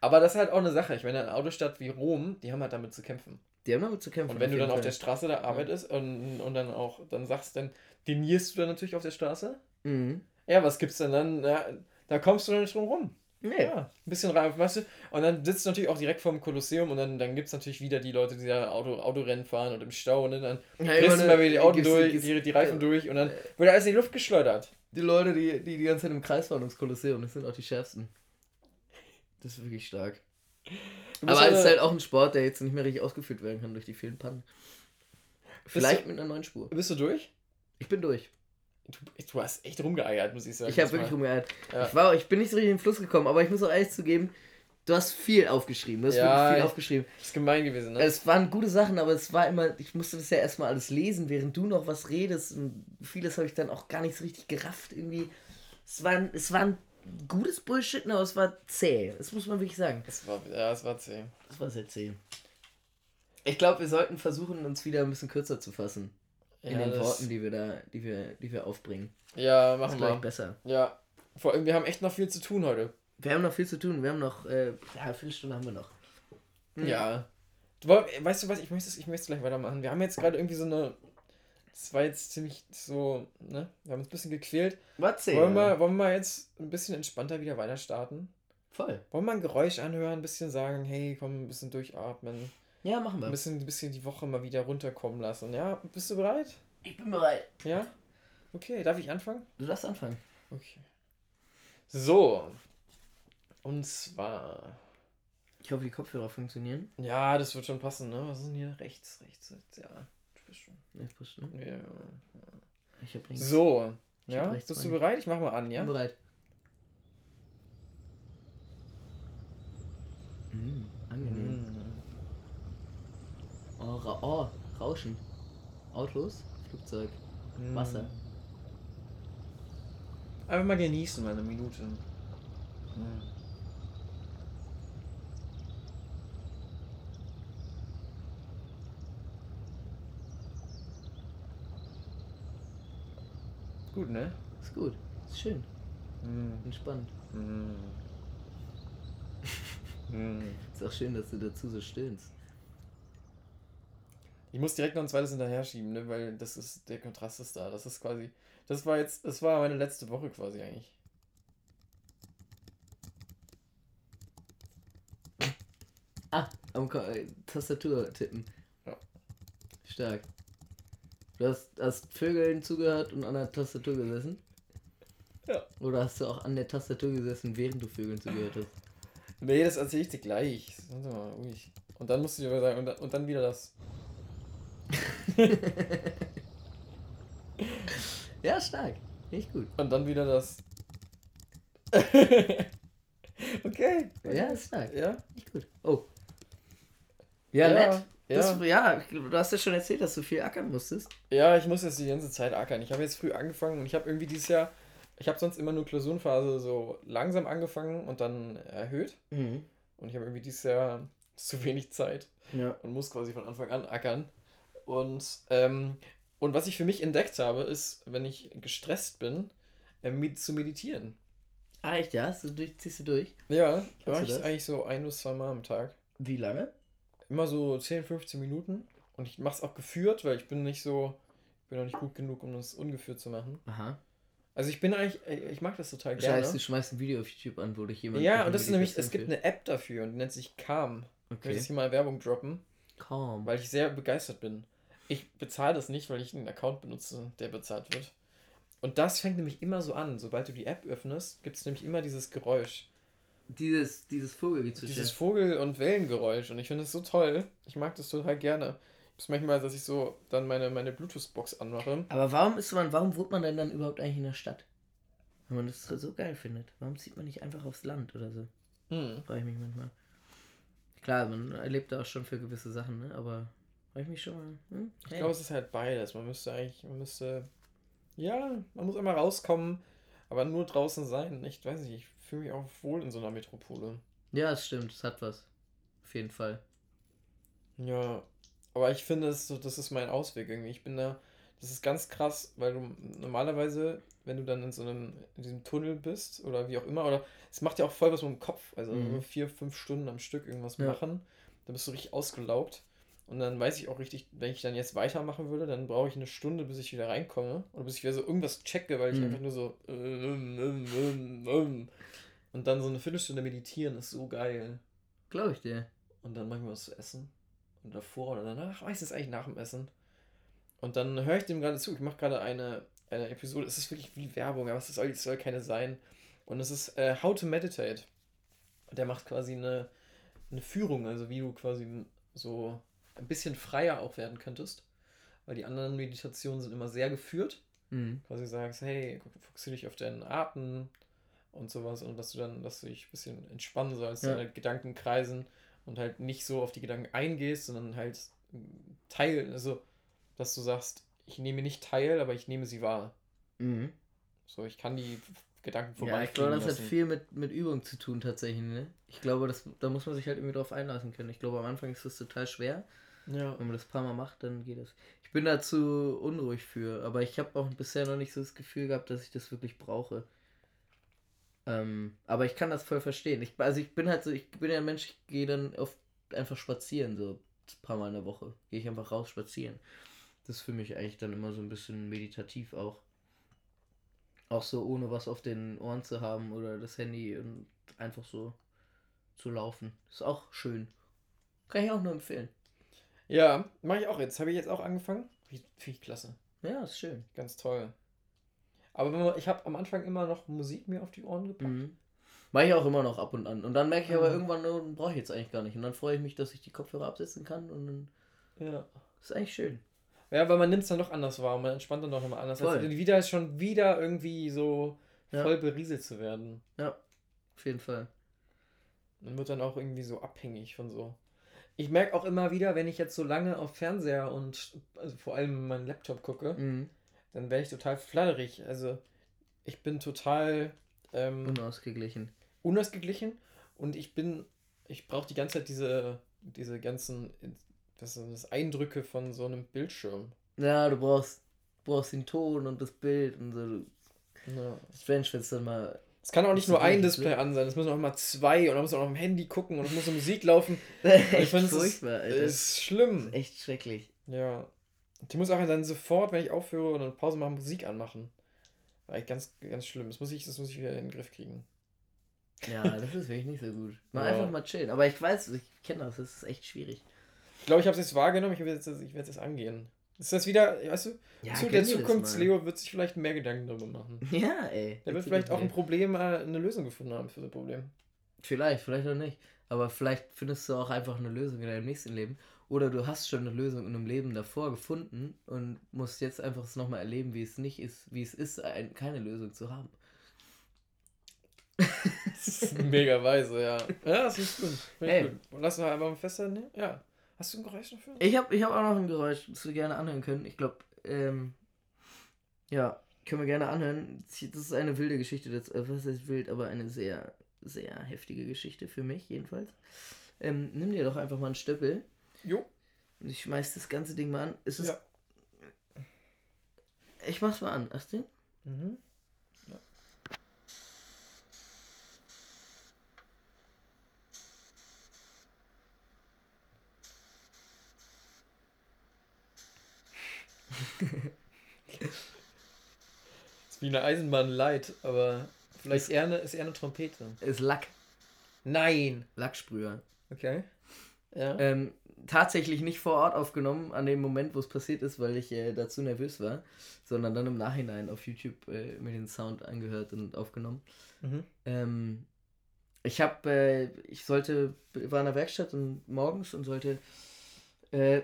Speaker 1: Aber das ist halt auch eine Sache. Ich meine, eine Autostadt wie Rom, die haben halt damit zu kämpfen.
Speaker 2: Die haben damit zu kämpfen.
Speaker 1: Und wenn du dann
Speaker 2: jeden
Speaker 1: auf der
Speaker 2: Fall.
Speaker 1: Straße da arbeitest und, und dann auch dann sagst, dann denierst du dann natürlich auf der Straße.
Speaker 2: Mhm.
Speaker 1: Ja, was gibt's denn dann? Ja, da kommst du dann nicht drum rum.
Speaker 2: Nee.
Speaker 1: Ja, ein bisschen rein, weißt du? Und dann sitzt du natürlich auch direkt vorm Kolosseum und dann, dann gibt es natürlich wieder die Leute, die da Auto, Autorennen fahren und im Stau und dann
Speaker 2: Ja,
Speaker 1: rissen
Speaker 2: immer
Speaker 1: mal wieder die Autos durch,
Speaker 2: gibt's-
Speaker 1: die, die Reifen
Speaker 2: äh,
Speaker 1: durch und dann wird alles in die Luft geschleudert.
Speaker 2: Die Leute, die, die die ganze Zeit im Kreis fahren ums Kolosseum, das sind auch die schärfsten. Das ist wirklich stark. Aber es ist halt auch ein Sport, der jetzt nicht mehr richtig ausgeführt werden kann durch die vielen Pannen. Vielleicht
Speaker 1: du-
Speaker 2: mit einer neuen Spur.
Speaker 1: Bist du durch?
Speaker 2: Ich bin durch.
Speaker 1: Du, du hast echt rumgeeiert, muss ich sagen.
Speaker 2: Ich habe wirklich rumgeeiert.
Speaker 1: Ja.
Speaker 2: Ich, war, ich bin nicht so richtig in den Fluss gekommen, aber ich muss auch ehrlich zugeben, du hast viel aufgeschrieben. Du hast
Speaker 1: Ja,
Speaker 2: wirklich viel
Speaker 1: ich-
Speaker 2: aufgeschrieben.
Speaker 1: Das ist gemein gewesen, ne?
Speaker 2: Es waren gute Sachen, aber es war immer, ich musste das ja erstmal alles lesen, während du noch was redest. Und vieles habe ich dann auch gar nicht so richtig gerafft irgendwie. Es war, ein- es war ein gutes Bullshit, aber es war zäh. Das muss man wirklich sagen.
Speaker 1: Das war, ja, das war zäh.
Speaker 2: Das war sehr zäh. Ich glaube, wir sollten versuchen, uns wieder ein bisschen kürzer zu fassen. In
Speaker 1: Ja,
Speaker 2: den Worten, die wir da, die wir, die wir aufbringen.
Speaker 1: Ja, machen wir.
Speaker 2: besser.
Speaker 1: Ja. Vor allem, wir haben echt noch viel zu tun heute.
Speaker 2: Wir haben noch viel zu tun. Wir haben noch, äh, ja, eine Viertelstunde haben wir noch. Mhm.
Speaker 1: Ja. Du, weißt du was, ich möchte es ich möchte gleich weitermachen. Wir haben jetzt gerade irgendwie so eine. Das war jetzt ziemlich so, ne? Wir haben uns ein bisschen gequält.
Speaker 2: Was
Speaker 1: Wollen wir, wollen wir jetzt ein bisschen entspannter wieder weiter starten?
Speaker 2: Voll.
Speaker 1: Wollen wir ein Geräusch anhören, ein bisschen sagen, hey, komm, ein bisschen durchatmen.
Speaker 2: Ja, machen wir.
Speaker 1: Ein bisschen, ein bisschen die Woche mal wieder runterkommen lassen. Ja, bist du bereit?
Speaker 2: Ich bin bereit.
Speaker 1: Ja? Okay, darf ich anfangen?
Speaker 2: Du darfst anfangen.
Speaker 1: Okay. So. Und zwar.
Speaker 2: Ich hoffe, die Kopfhörer funktionieren.
Speaker 1: Ja, das wird schon passen, ne? Was ist denn hier rechts? Rechts, rechts, ja. Du bist schon.
Speaker 2: Ja, passt schon.
Speaker 1: Ja.
Speaker 2: Ich hab rechts.
Speaker 1: So.
Speaker 2: Ich
Speaker 1: Ja,
Speaker 2: hab rechts
Speaker 1: bist du bereit? Ich mach mal an,
Speaker 2: Ich
Speaker 1: ja?
Speaker 2: bin bereit. Mm, angenehm.
Speaker 1: Mm.
Speaker 2: Oh, Ra oh, Rauschen. Autos, Flugzeug, Wasser.
Speaker 1: Einfach mal genießen, mal eine Minute. Mm. Gut, ne?
Speaker 2: Ist gut. Ist schön.
Speaker 1: Mm.
Speaker 2: Entspannt.
Speaker 1: Mm. Mm. (laughs)
Speaker 2: Ist auch schön, dass du dazu so stöhnst.
Speaker 1: Ich muss direkt noch ein zweites hinterher schieben, ne? weil das ist, der Kontrast ist da. Das ist quasi, das war jetzt, das war meine letzte Woche quasi eigentlich.
Speaker 2: Ah, am Ko äh, Tastatur tippen.
Speaker 1: Ja.
Speaker 2: Stark. Du hast, hast Vögeln zugehört und an der Tastatur gesessen?
Speaker 1: Ja.
Speaker 2: Oder hast du auch an der Tastatur gesessen, während du Vögeln zugehört hast?
Speaker 1: Nee, das erzähle ich dir gleich. Warte mal, ruhig. Und dann musst du dir sagen, und und dann wieder das. (laughs)
Speaker 2: Ja, stark. Nicht gut.
Speaker 1: Und dann wieder das. (laughs) okay.
Speaker 2: Ja, ist stark.
Speaker 1: Ja?
Speaker 2: Nicht gut. Oh. Ja,
Speaker 1: Ja,
Speaker 2: nett.
Speaker 1: ja.
Speaker 2: Das, ja, du hast ja schon erzählt, dass du viel ackern musstest.
Speaker 1: Ja, ich muss jetzt die ganze Zeit ackern. Ich habe jetzt früh angefangen und ich habe irgendwie dieses Jahr, ich habe sonst immer nur Klausurenphase so langsam angefangen und dann erhöht.
Speaker 2: Mhm.
Speaker 1: Und ich habe irgendwie dieses Jahr zu wenig Zeit
Speaker 2: Ja.
Speaker 1: und muss quasi von Anfang an ackern. Und, ähm, und was ich für mich entdeckt habe, ist, wenn ich gestresst bin, äh, med zu meditieren.
Speaker 2: Ah, echt, ja? Du durch, ziehst du durch?
Speaker 1: Ja, mache ich
Speaker 2: das?
Speaker 1: eigentlich so ein bis zwei Mal am Tag.
Speaker 2: Wie lange?
Speaker 1: Immer so 10, 15 Minuten. Und ich mache es auch geführt, weil ich bin nicht so, ich bin noch nicht gut genug, um das ungeführt zu machen.
Speaker 2: Aha.
Speaker 1: Also ich bin eigentlich, äh, ich mag das total
Speaker 2: Das
Speaker 1: gerne.
Speaker 2: heißt, du schmeißt ein Video auf YouTube an, wo dich jemand.
Speaker 1: ja, und das ist nämlich, es gibt eine App dafür und die nennt sich Calm. Ich will
Speaker 2: Okay.
Speaker 1: jetzt hier mal Werbung droppen,
Speaker 2: Calm.
Speaker 1: weil ich sehr begeistert bin. Ich bezahle das nicht, weil ich einen Account benutze, der bezahlt wird. Und das fängt nämlich immer so an. Sobald du die App öffnest, gibt es nämlich immer dieses Geräusch.
Speaker 2: Dieses, dieses Vogelgezwitscher.
Speaker 1: Dieses Vogel- und Wellengeräusch. Und ich finde es so toll. Ich mag das total gerne. Bis manchmal, dass ich so dann meine, meine Bluetooth-Box anmache.
Speaker 2: Aber warum ist man, warum wohnt man denn dann überhaupt eigentlich in der Stadt? Wenn man das so geil findet. Warum zieht man nicht einfach aufs Land oder so?
Speaker 1: Hm.
Speaker 2: Frage ich mich manchmal. Klar, man erlebt da auch schon für gewisse Sachen, ne? Aber frage ich mich schon mal. Hm?
Speaker 1: Ich glaube, es ist halt beides. Man müsste eigentlich, man müsste, ja, man muss einmal rauskommen, aber nur draußen sein. Ich weiß nicht, ich fühle mich auch wohl in so einer Metropole.
Speaker 2: Ja, das stimmt, es hat was. Auf jeden Fall.
Speaker 1: Ja, aber ich finde, das, ist so, das ist mein Ausweg irgendwie. Ich bin da, das ist ganz krass, weil du normalerweise, wenn du dann in so einem, in diesem Tunnel bist oder wie auch immer, oder es macht ja auch voll was mit dem Kopf. Also
Speaker 2: Mhm.
Speaker 1: vier, fünf Stunden am Stück irgendwas
Speaker 2: Ja.
Speaker 1: machen, dann bist du richtig ausgelaugt. Und dann weiß ich auch richtig, wenn ich dann jetzt weitermachen würde, dann brauche ich eine Stunde, bis ich wieder reinkomme. Oder bis ich wieder so irgendwas checke, weil ich
Speaker 2: Mhm.
Speaker 1: einfach nur so. ähm, ähm, ähm. Und dann so eine Viertelstunde meditieren ist so geil.
Speaker 2: Glaube ich dir.
Speaker 1: Und dann machen wir was zu essen. Und davor oder danach, meistens eigentlich nach dem Essen. Und dann höre ich dem gerade zu. Ich mache gerade eine, eine Episode. Es ist wirklich wie Werbung, aber es soll, es soll keine sein. Und es ist äh, How to Meditate. Der macht quasi eine, eine Führung, also wie du quasi so ein bisschen freier auch werden könntest. Weil die anderen Meditationen sind immer sehr geführt
Speaker 2: Mhm.
Speaker 1: quasi sagst, hey, fokussiere dich auf deinen Atem und sowas und dass du dann, dass du dich ein bisschen entspannen sollst,
Speaker 2: Ja.
Speaker 1: deine Gedanken kreisen und halt nicht so auf die Gedanken eingehst, sondern halt teil, also dass du sagst, ich nehme nicht teil, aber ich nehme sie wahr.
Speaker 2: Mhm.
Speaker 1: So, ich kann die Gedanken
Speaker 2: Ja,
Speaker 1: vorbei
Speaker 2: ich glaube, das hat
Speaker 1: lassen.
Speaker 2: viel mit, mit Übung zu tun tatsächlich, ne? Ich glaube, das, da muss man sich halt irgendwie drauf einlassen können. Ich glaube, am Anfang ist das total schwer.
Speaker 1: Ja.
Speaker 2: Wenn man das ein paar Mal macht, dann geht es. Ich bin da zu unruhig für, aber ich habe auch bisher noch nicht so das Gefühl gehabt, dass ich das wirklich brauche. Ähm, aber ich kann das voll verstehen. Ich, also ich bin halt so, ich bin ja ein Mensch, ich gehe dann oft einfach spazieren, so ein paar Mal in der Woche. Gehe ich einfach raus spazieren. Das ist für mich eigentlich dann immer so ein bisschen meditativ auch. Auch so ohne was auf den Ohren zu haben oder das Handy und einfach so zu laufen. Ist auch schön. Kann ich auch nur empfehlen.
Speaker 1: Ja, mache ich auch jetzt. Habe ich jetzt auch angefangen. Finde ich klasse.
Speaker 2: Ja, ist schön.
Speaker 1: Ganz toll. Aber ich habe am Anfang immer noch Musik mir auf die Ohren gepackt.
Speaker 2: Mhm. Mache ich auch immer noch ab und an. Und dann merke ich aber
Speaker 1: Mhm.
Speaker 2: irgendwann, oh, brauche ich jetzt eigentlich gar nicht. Und dann freue ich mich, dass ich die Kopfhörer absetzen kann. Und dann
Speaker 1: Ja.
Speaker 2: ist eigentlich schön.
Speaker 1: Ja, weil man nimmt es dann doch anders wahr. und Man entspannt dann doch nochmal anders.
Speaker 2: Voll.
Speaker 1: Als wieder ist schon wieder irgendwie so
Speaker 2: Ja.
Speaker 1: voll berieselt zu werden.
Speaker 2: Auf jeden Fall.
Speaker 1: Man wird dann auch irgendwie so abhängig von so. Ich merke auch immer wieder, wenn ich jetzt so lange auf Fernseher und also vor allem meinen Laptop gucke,
Speaker 2: Mhm.
Speaker 1: dann werde ich total flatterig. Also ich bin total ähm,
Speaker 2: Unausgeglichen.
Speaker 1: unausgeglichen und ich bin, ich brauche die ganze Zeit diese, diese ganzen, sind das, Eindrücke von so einem Bildschirm.
Speaker 2: Ja, du brauchst, brauchst den Ton und das Bild und so.
Speaker 1: Ja.
Speaker 2: Strange, wenn es dann mal.
Speaker 1: Es kann auch nicht
Speaker 2: Ist
Speaker 1: nur ein Display an sein, es müssen auch mal zwei und dann muss man auch auf dem Handy gucken und es muss Musik laufen. (laughs)
Speaker 2: echt
Speaker 1: finde, es ist-
Speaker 2: furchtbar, Alter.
Speaker 1: Das ist schlimm.
Speaker 2: echt schrecklich.
Speaker 1: Ja. Die muss auch dann sofort, wenn ich aufhöre und eine Pause mache, Musik anmachen. War echt ganz, ganz schlimm. Das muss ich, das muss ich wieder in den Griff kriegen.
Speaker 2: Ja, (laughs) das ist wirklich nicht so gut. Mal
Speaker 1: Ja.
Speaker 2: einfach mal chillen. Aber ich weiß, ich kenne das, das ist echt schwierig.
Speaker 1: Ich glaube, ich habe es jetzt wahrgenommen, ich werde jetzt, ich werde es jetzt angehen. Ist das wieder, weißt du,
Speaker 2: Ja,
Speaker 1: zu der Zukunftsleo wird sich vielleicht mehr Gedanken darüber machen. (laughs)
Speaker 2: Ja, ey.
Speaker 1: Der wird vielleicht auch ein Problem, äh, eine Lösung gefunden haben für das Problem.
Speaker 2: Vielleicht, vielleicht auch nicht. Aber vielleicht findest du auch einfach eine Lösung in deinem nächsten Leben. Oder du hast schon eine Lösung in einem Leben davor gefunden und musst jetzt einfach es nochmal erleben, wie es nicht ist, wie es ist, ein, keine Lösung zu haben.
Speaker 1: Das (laughs) ist mega weise, ja. Ja, das ist gut. Finde
Speaker 2: Ey.
Speaker 1: ich gut. Lass mal einfach mal festhalten, ne? Ja. Hast du ein Geräusch dafür?
Speaker 2: Ich habe ich hab auch noch ein Geräusch, das wir gerne anhören können. Ich glaube, ähm, ja, können wir gerne anhören. Das ist eine wilde Geschichte, das, äh, was heißt wild, aber eine sehr, sehr heftige Geschichte für mich jedenfalls. Ähm, nimm dir doch einfach mal einen Stöppel
Speaker 1: Jo.
Speaker 2: und ich schmeiß das ganze Ding mal an. Es ist,
Speaker 1: Ja.
Speaker 2: Ich mach's mal an. Hast du?
Speaker 1: Mhm. Ist wie eine Eisenbahn Light, aber vielleicht eher eine, ist eher eine Trompete.
Speaker 2: Ist Lack.
Speaker 1: Nein.
Speaker 2: Lacksprüher.
Speaker 1: Okay. Ja.
Speaker 2: Ähm, tatsächlich nicht vor Ort aufgenommen, an dem Moment, wo es passiert ist, weil ich äh, dazu nervös war, sondern dann im Nachhinein auf YouTube äh, mir den Sound angehört und aufgenommen.
Speaker 1: Mhm.
Speaker 2: Ähm, ich habe, äh, ich sollte, war in der Werkstatt und morgens und sollte äh,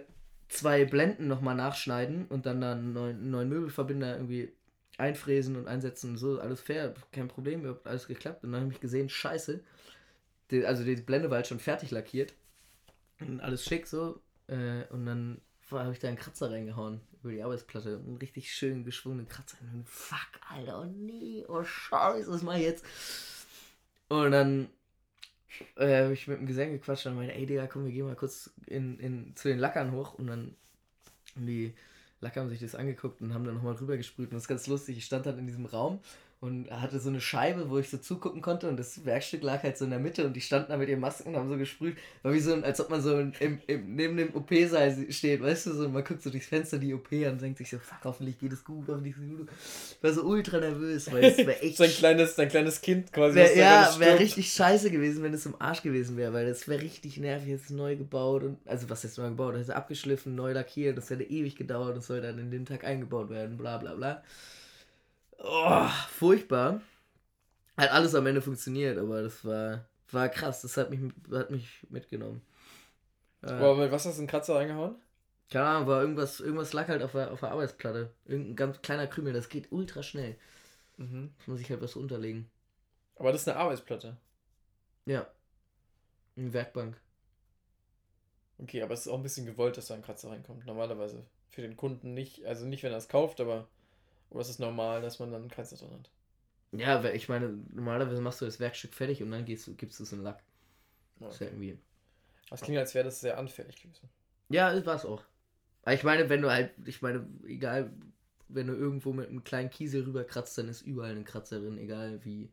Speaker 2: zwei Blenden nochmal nachschneiden und dann dann neuen, neuen Möbelverbinder irgendwie einfräsen und einsetzen und so, alles fair, kein Problem, hat alles geklappt. Und dann habe ich gesehen, scheiße, die, also die Blende war halt schon fertig lackiert und alles schick so. Äh, und dann habe ich da einen Kratzer reingehauen über die Arbeitsplatte. Einen richtig schön geschwungenen Kratzer. Und fuck, Alter, oh nee, oh scheiße, was mach ich jetzt? Und dann äh, habe ich mit dem Gesang gequatscht und meinte, ey Digga, komm, wir gehen mal kurz in, in, zu den Lackern hoch. Und dann die Lacker haben sich das angeguckt und haben dann nochmal rüber gesprüht. Und das ist ganz lustig. Ich stand dann in diesem Raum und hatte so eine Scheibe, wo ich so zugucken konnte und das Werkstück lag halt so in der Mitte und die standen da mit ihren Masken und haben so gesprüht. War wie so, ein, als ob man so im, im, neben dem OP-Saal steht, weißt du, so und man guckt so durchs Fenster die OP an und denkt sich so, fuck, hoffentlich geht es gut, hoffentlich geht es gut. Ich war so ultra nervös, weil es wäre echt... (laughs)
Speaker 1: Sein kleines, sein kleines Kind quasi.
Speaker 2: Wär, ja, wäre richtig scheiße gewesen, wenn es im Arsch gewesen wäre, weil das wäre richtig nervig, jetzt neu gebaut und, also was ist neu gebaut, das ist abgeschliffen, neu lackiert, das hätte ewig gedauert, das soll dann in dem Tag eingebaut werden, bla bla bla. Oh, furchtbar. Hat alles am Ende funktioniert, aber das war, war krass, das hat mich, hat mich mitgenommen. Äh,
Speaker 1: Aber mit was hast du einen Kratzer reingehauen?
Speaker 2: keine Ahnung, war irgendwas, irgendwas lag halt auf der, auf der Arbeitsplatte. Irgendein ganz kleiner Krümel, das geht ultra schnell.
Speaker 1: Mhm.
Speaker 2: Das muss ich halt was unterlegen.
Speaker 1: Aber das ist eine Arbeitsplatte.
Speaker 2: Ja. Eine Werkbank.
Speaker 1: Okay, aber es ist auch ein bisschen gewollt, dass da ein Kratzer reinkommt. Normalerweise. Für den Kunden nicht. Also nicht, wenn er es kauft, aber. Oder es ist normal, dass man dann einen Kratzer drin hat.
Speaker 2: Ja, weil ich meine, normalerweise machst du das Werkstück fertig und dann gehst du, gibst du es in Lack.
Speaker 1: Ja,
Speaker 2: Das ist ja irgendwie.
Speaker 1: Das klingt, als wäre das sehr anfällig gewesen.
Speaker 2: Ja, war es auch. Aber ich meine, wenn du halt, ich meine, egal, wenn du irgendwo mit einem kleinen Kiesel rüberkratzt, dann ist überall ein Kratzer drin, egal wie.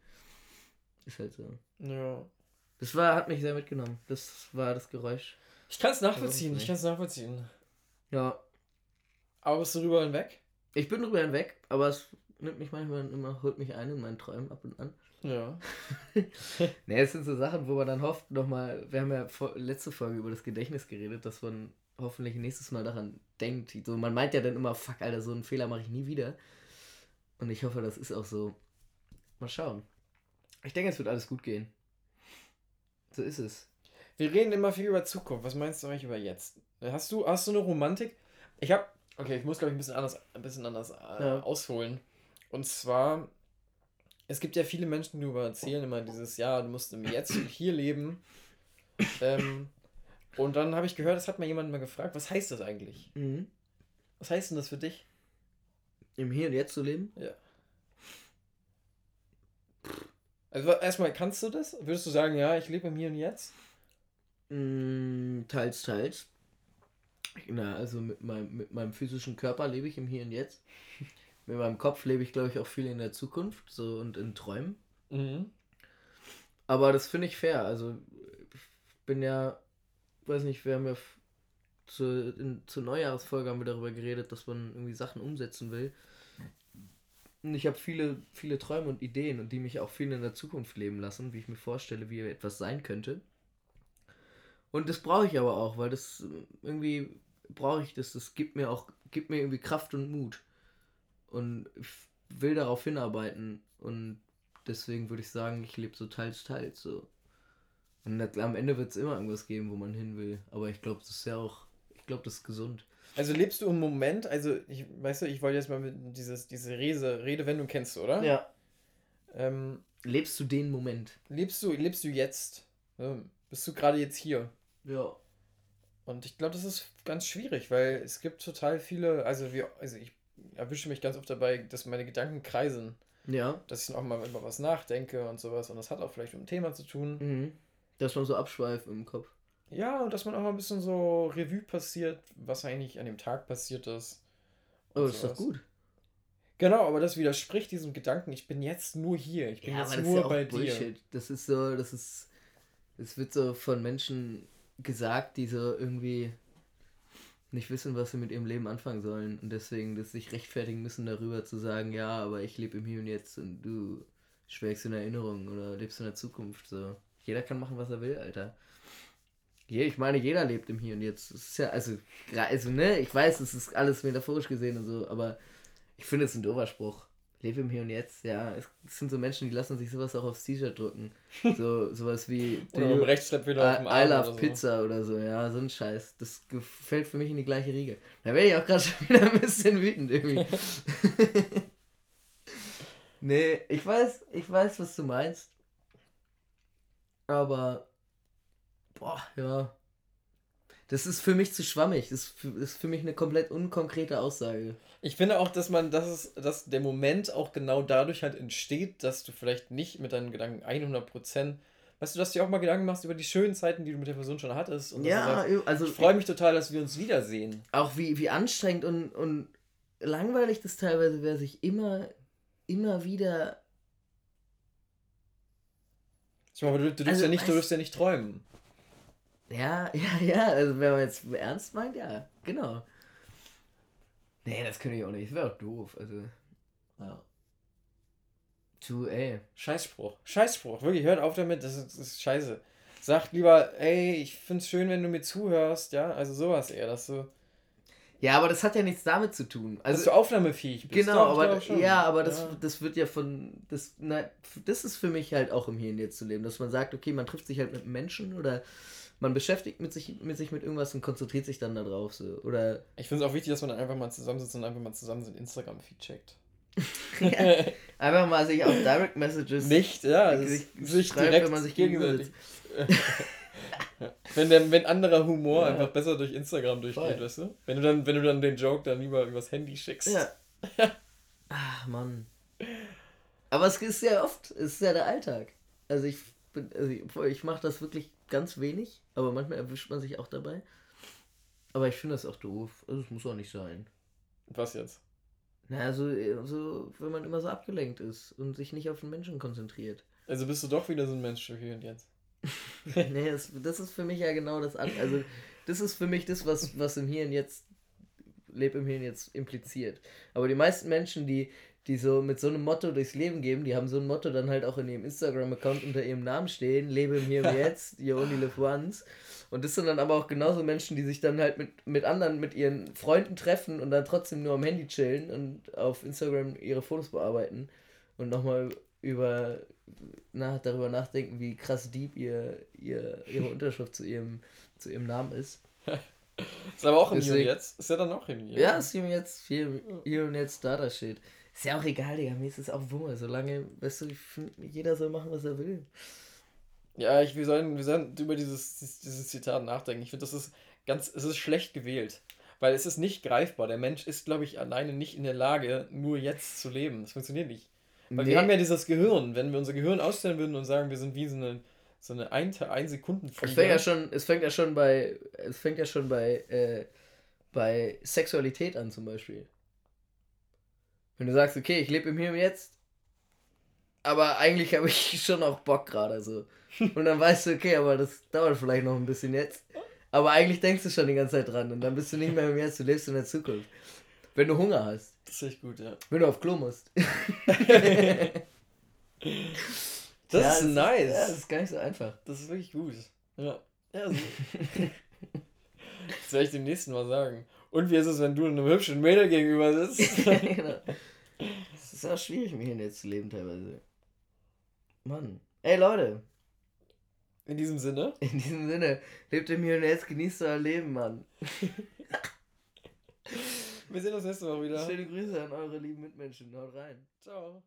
Speaker 2: Ist halt so.
Speaker 1: Ja.
Speaker 2: Das war, hat mich sehr mitgenommen. Das war das Geräusch.
Speaker 1: Ich kann es nachvollziehen, ich kann es nachvollziehen.
Speaker 2: Ja.
Speaker 1: Aber bist du rüber hinweg?
Speaker 2: Ich bin drüber hinweg, aber es nimmt mich manchmal immer, holt mich ein in meinen Träumen ab und an.
Speaker 1: Ja. (laughs)
Speaker 2: Ne, es sind so Sachen, wo man dann hofft, nochmal, wir haben ja vor, letzte Folge über das Gedächtnis geredet, dass man hoffentlich nächstes Mal daran denkt. So, man meint ja dann immer, fuck, Alter, so einen Fehler mache ich nie wieder. Und ich hoffe, das ist auch so. Mal schauen. Ich denke, es wird alles gut gehen. So ist es.
Speaker 1: Wir reden immer viel über Zukunft. Was meinst du eigentlich über jetzt? Hast du, hast du eine Romantik? Ich habe, okay, ich muss glaube ich ein bisschen anders, ein bisschen anders äh,
Speaker 2: Ja.
Speaker 1: ausholen. Und zwar, es gibt ja viele Menschen, die über erzählen immer dieses, ja, du musst im Jetzt und hier leben. Ähm, und dann habe ich gehört, das hat mal jemand mal gefragt, was heißt das eigentlich?
Speaker 2: Mhm.
Speaker 1: Was heißt denn das für dich?
Speaker 2: Im Hier und Jetzt zu leben?
Speaker 1: Also erstmal, kannst du das? Würdest du sagen, ja, ich lebe im Hier und Jetzt?
Speaker 2: Mm, teils, teils. Na, also mit meinem, mit meinem physischen Körper lebe ich im Hier und Jetzt. mit meinem Kopf lebe ich, glaube ich, auch viel in der Zukunft so und in Träumen.
Speaker 1: Mhm.
Speaker 2: Aber das finde ich fair. Also ich bin ja, weiß nicht, wir haben ja zu, in, zur Neujahrsfolge haben wir darüber geredet, dass man irgendwie Sachen umsetzen will. Und ich habe viele, viele Träume und Ideen und die mich auch viel in der Zukunft leben lassen, wie ich mir vorstelle, wie etwas sein könnte. Und das brauche ich aber auch, weil das irgendwie brauche ich das. Das gibt mir auch, gibt mir irgendwie Kraft und Mut. Und ich will darauf hinarbeiten. Und deswegen würde ich sagen, ich lebe so teils, teils. So. Und das- am Ende wird es immer irgendwas geben, wo man hin will. Aber ich glaube, das ist ja auch, ich glaube, das ist gesund.
Speaker 1: Also lebst du im Moment, also ich, weißt du, ich wollte jetzt mal mit dieses, diese Rese, Redewendung kennst du, oder?
Speaker 2: Ja.
Speaker 1: Ähm,
Speaker 2: Lebst du den Moment?
Speaker 1: lebst du, lebst du jetzt? Ja, bist du gerade jetzt hier?
Speaker 2: Ja.
Speaker 1: Und ich glaube, das ist ganz schwierig, weil es gibt total viele, also wir, also ich erwische mich ganz oft dabei, dass meine Gedanken kreisen,
Speaker 2: Ja.
Speaker 1: dass ich dann auch mal über was nachdenke und sowas und das hat auch vielleicht mit dem Thema zu tun.
Speaker 2: Mhm. Dass man so abschweift im Kopf.
Speaker 1: Ja, und dass man auch mal ein bisschen so Revue passiert, was eigentlich an dem Tag passiert ist.
Speaker 2: Oh, das ist doch gut.
Speaker 1: Genau, aber das widerspricht diesem Gedanken, ich bin jetzt nur hier, ich bin
Speaker 2: Ja,
Speaker 1: jetzt nur bei dir.
Speaker 2: Bullshit. Das ist so, das ist, es wird so von Menschen gesagt, die so irgendwie nicht wissen, was sie mit ihrem Leben anfangen sollen und deswegen das sich rechtfertigen müssen darüber zu sagen, ja, aber ich lebe im Hier und Jetzt und du schwelgst in Erinnerungen oder lebst in der Zukunft. So, jeder kann machen, was er will, Alter. Ich meine, jeder lebt im Hier und Jetzt. Das ist ja, also, also, ne, ich weiß, es ist alles metaphorisch gesehen und so, aber ich finde es ein doofer Spruch. Lebe im Hier und Jetzt, ja. Es sind so Menschen, die lassen sich sowas auch aufs T-Shirt drücken. (laughs) So, sowas wie
Speaker 1: Oder mit Rechtschreibfehler auf dem
Speaker 2: I,
Speaker 1: Arm
Speaker 2: I love
Speaker 1: oder so.
Speaker 2: Pizza oder so, ja, so ein Scheiß. Das gefällt für mich in die gleiche Riege. Da werde ich auch gerade (laughs) schon wieder ein bisschen wütend irgendwie. (laughs) nee, ich weiß, ich weiß, was du meinst. Aber, boah, ja. Das ist für mich zu schwammig. Das ist für, das ist für mich eine komplett unkonkrete Aussage.
Speaker 1: Ich finde auch, dass man, dass es, dass der Moment auch genau dadurch halt entsteht, dass du vielleicht nicht mit deinen Gedanken 100%, weißt du, dass du dir auch mal Gedanken machst über die schönen Zeiten, die du mit der Person schon hattest. Und
Speaker 2: Ja,
Speaker 1: sagst,
Speaker 2: also
Speaker 1: ich freue mich total, dass wir uns wiedersehen.
Speaker 2: auch wie, wie anstrengend und, und langweilig das teilweise wäre, sich immer, immer wieder.
Speaker 1: Ich meine, du, du, darfst
Speaker 2: Also,
Speaker 1: ja nicht, du darfst ja nicht träumen.
Speaker 2: Ja, (laughs) ja, ja, also wenn man jetzt ernst meint, ja, genau. Nee, das könnte ich auch nicht. Das wäre auch doof. Also,
Speaker 1: Ja.
Speaker 2: du, ey.
Speaker 1: Scheißspruch. Scheißspruch. Wirklich, hört auf damit, das ist, das ist scheiße. Sagt lieber, ey, ich find's schön, wenn du mir zuhörst, ja, also sowas eher, dass du,
Speaker 2: Ja, aber das hat ja nichts damit zu tun.
Speaker 1: dass
Speaker 2: Also,
Speaker 1: du aufnahmefähig bist.
Speaker 2: genau,
Speaker 1: Doch,
Speaker 2: aber
Speaker 1: schon.
Speaker 2: ja, aber das,
Speaker 1: Ja.
Speaker 2: das wird ja von. Das, na, das ist für mich halt auch im Hier und Jetzt zu leben, dass man sagt, okay, man trifft sich halt mit Menschen oder man beschäftigt mit sich mit, sich mit irgendwas und konzentriert sich dann darauf. So. Oder
Speaker 1: Ich finde es auch wichtig, dass man dann einfach mal zusammensitzt und einfach mal zusammen sein Instagram-Feed checkt. (laughs)
Speaker 2: einfach mal sich auf Direct Messages
Speaker 1: Nicht, ja,
Speaker 2: sich,
Speaker 1: sich,
Speaker 2: schreibt,
Speaker 1: direkt
Speaker 2: wenn man sich
Speaker 1: gegenseitig. (laughs) wenn, der, wenn anderer Humor
Speaker 2: Ja.
Speaker 1: einfach besser durch Instagram durchgeht,
Speaker 2: Voll.
Speaker 1: weißt du? Wenn du dann, wenn du dann den Joke dann lieber übers Handy schickst.
Speaker 2: Ja. (laughs) Ach, Mann. Aber es ist ja oft, es ist ja der Alltag. Also ich bin, also ich, mache das wirklich ganz wenig, aber manchmal erwischt man sich auch dabei. Aber ich finde das auch doof. Also es muss auch nicht sein.
Speaker 1: Was jetzt?
Speaker 2: Na, also, so, wenn man immer so abgelenkt ist und sich nicht auf den Menschen konzentriert.
Speaker 1: Also bist du doch wieder so ein Mensch hier und jetzt. (laughs)
Speaker 2: nee, das, das ist für mich ja genau das an. Also, das ist für mich das, was, was im Hier und Jetzt, Leb im Hier und Jetzt impliziert. Aber die meisten Menschen, die, die so mit so einem Motto durchs Leben gehen, die haben so ein Motto dann halt auch in ihrem Instagram-Account unter ihrem Namen stehen, lebe im Hier und (laughs) Jetzt, you only live once. Und das sind dann aber auch genauso Menschen, die sich dann halt mit, mit anderen, mit ihren Freunden treffen und dann trotzdem nur am Handy chillen und auf Instagram ihre Fotos bearbeiten und nochmal über nach, darüber nachdenken, wie krass deep ihr, ihr, ihre Unterschrift zu ihrem, zu ihrem Namen ist. (laughs)
Speaker 1: ist aber auch im Hier und Jetzt. Ist ja dann auch im
Speaker 2: Hier. Ja, ist hier und Jetzt, hier, hier und Jetzt Data steht. Ist ja auch egal, Digga. Mir ist es auch Wumme. Solange, weißt du, jeder soll machen, was er will.
Speaker 1: Ja, ich, wir, sollen, wir sollen über dieses, dieses Zitat nachdenken. Ich finde, das ist ganz, es ist schlecht gewählt. Weil es ist nicht greifbar. Der Mensch ist, glaube ich, alleine nicht in der Lage, nur jetzt zu leben. Das funktioniert nicht. Weil nee. wir haben ja dieses Gehirn. Wenn wir unser Gehirn ausstellen würden und sagen, wir sind wie so eine, so eine ein, ein Sekunden
Speaker 2: es fängt ja schon Es fängt ja schon bei, es fängt ja schon bei, äh, bei Sexualität an zum Beispiel. Wenn du sagst, okay, ich lebe im Hier und Jetzt, aber eigentlich habe ich (laughs) schon auch Bock gerade so. Und dann weißt du, okay, aber das dauert vielleicht noch ein bisschen jetzt. Aber eigentlich denkst du schon die ganze Zeit dran und dann bist du nicht mehr im Jetzt, du lebst in der Zukunft. Wenn du Hunger hast.
Speaker 1: Das ist echt gut, ja.
Speaker 2: Wenn du auf Klo musst. (laughs)
Speaker 1: das ja, ist nice. Ist,
Speaker 2: ja, das ist gar nicht so einfach.
Speaker 1: Das ist wirklich gut. Ja. ja so. (laughs) das werde ich dem nächsten Mal sagen. Und wie ist es, wenn du einem hübschen Mädel gegenüber sitzt? (laughs) genau.
Speaker 2: Es ist auch schwierig, mich hier jetzt zu leben teilweise. Mann. Ey, Leute.
Speaker 1: In diesem Sinne?
Speaker 2: In diesem Sinne. Lebt im Hier und Jetzt, genießt euer Leben, Mann.
Speaker 1: Wir sehen uns nächste Woche wieder.
Speaker 2: Schöne Grüße an eure lieben Mitmenschen. Haut rein.
Speaker 1: Ciao.